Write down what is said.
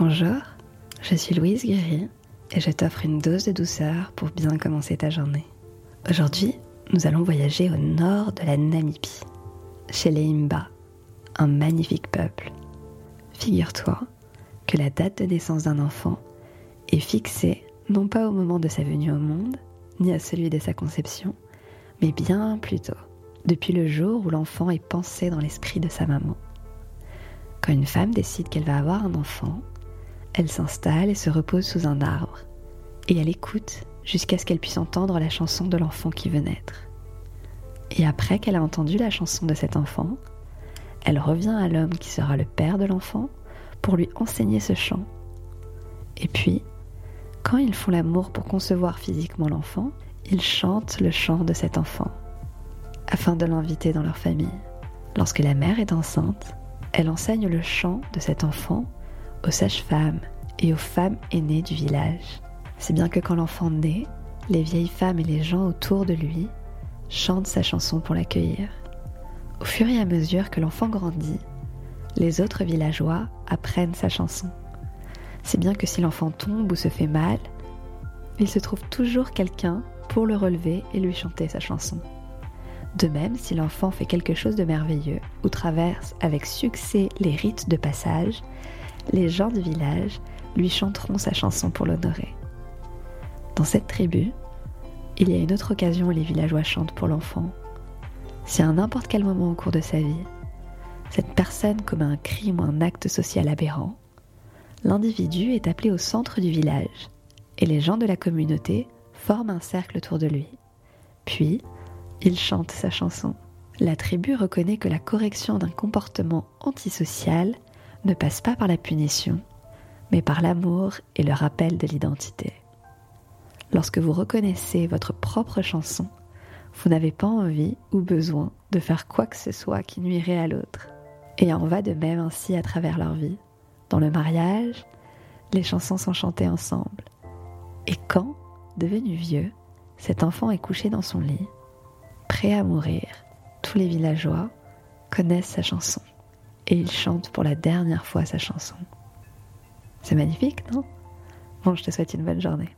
Bonjour, je suis Louise Guéry et je t'offre une dose de douceur pour bien commencer ta journée. Aujourd'hui, nous allons voyager au nord de la Namibie, chez les Imba, un magnifique peuple. Figure-toi que la date de naissance d'un enfant est fixée non pas au moment de sa venue au monde, ni à celui de sa conception, mais bien plus tôt, depuis le jour où l'enfant est pensé dans l'esprit de sa maman. Quand une femme décide qu'elle va avoir un enfant, elle s'installe et se repose sous un arbre, et elle écoute jusqu'à ce qu'elle puisse entendre la chanson de l'enfant qui veut naître. Et après qu'elle a entendu la chanson de cet enfant, elle revient à l'homme qui sera le père de l'enfant pour lui enseigner ce chant. Et puis, quand ils font l'amour pour concevoir physiquement l'enfant, ils chantent le chant de cet enfant, afin de l'inviter dans leur famille. Lorsque la mère est enceinte, elle enseigne le chant de cet enfant aux sages-femmes et aux femmes aînées du village. C'est bien que quand l'enfant naît, les vieilles femmes et les gens autour de lui chantent sa chanson pour l'accueillir. Au fur et à mesure que l'enfant grandit, les autres villageois apprennent sa chanson. C'est bien que si l'enfant tombe ou se fait mal, il se trouve toujours quelqu'un pour le relever et lui chanter sa chanson. De même, si l'enfant fait quelque chose de merveilleux ou traverse avec succès les rites de passage, les gens du village lui chanteront sa chanson pour l'honorer. Dans cette tribu, il y a une autre occasion où les villageois chantent pour l'enfant. Si à n'importe quel moment au cours de sa vie, cette personne commet un crime ou un acte social aberrant, l'individu est appelé au centre du village et les gens de la communauté forment un cercle autour de lui. Puis, il chante sa chanson. La tribu reconnaît que la correction d'un comportement antisocial ne passe pas par la punition, mais par l'amour et le rappel de l'identité. Lorsque vous reconnaissez votre propre chanson, vous n'avez pas envie ou besoin de faire quoi que ce soit qui nuirait à l'autre. Et en va de même ainsi à travers leur vie. Dans le mariage, les chansons sont chantées ensemble. Et quand, devenu vieux, cet enfant est couché dans son lit, prêt à mourir, tous les villageois connaissent sa chanson et il chante pour la dernière fois sa chanson. C'est magnifique, non? Bon, je te souhaite une bonne journée.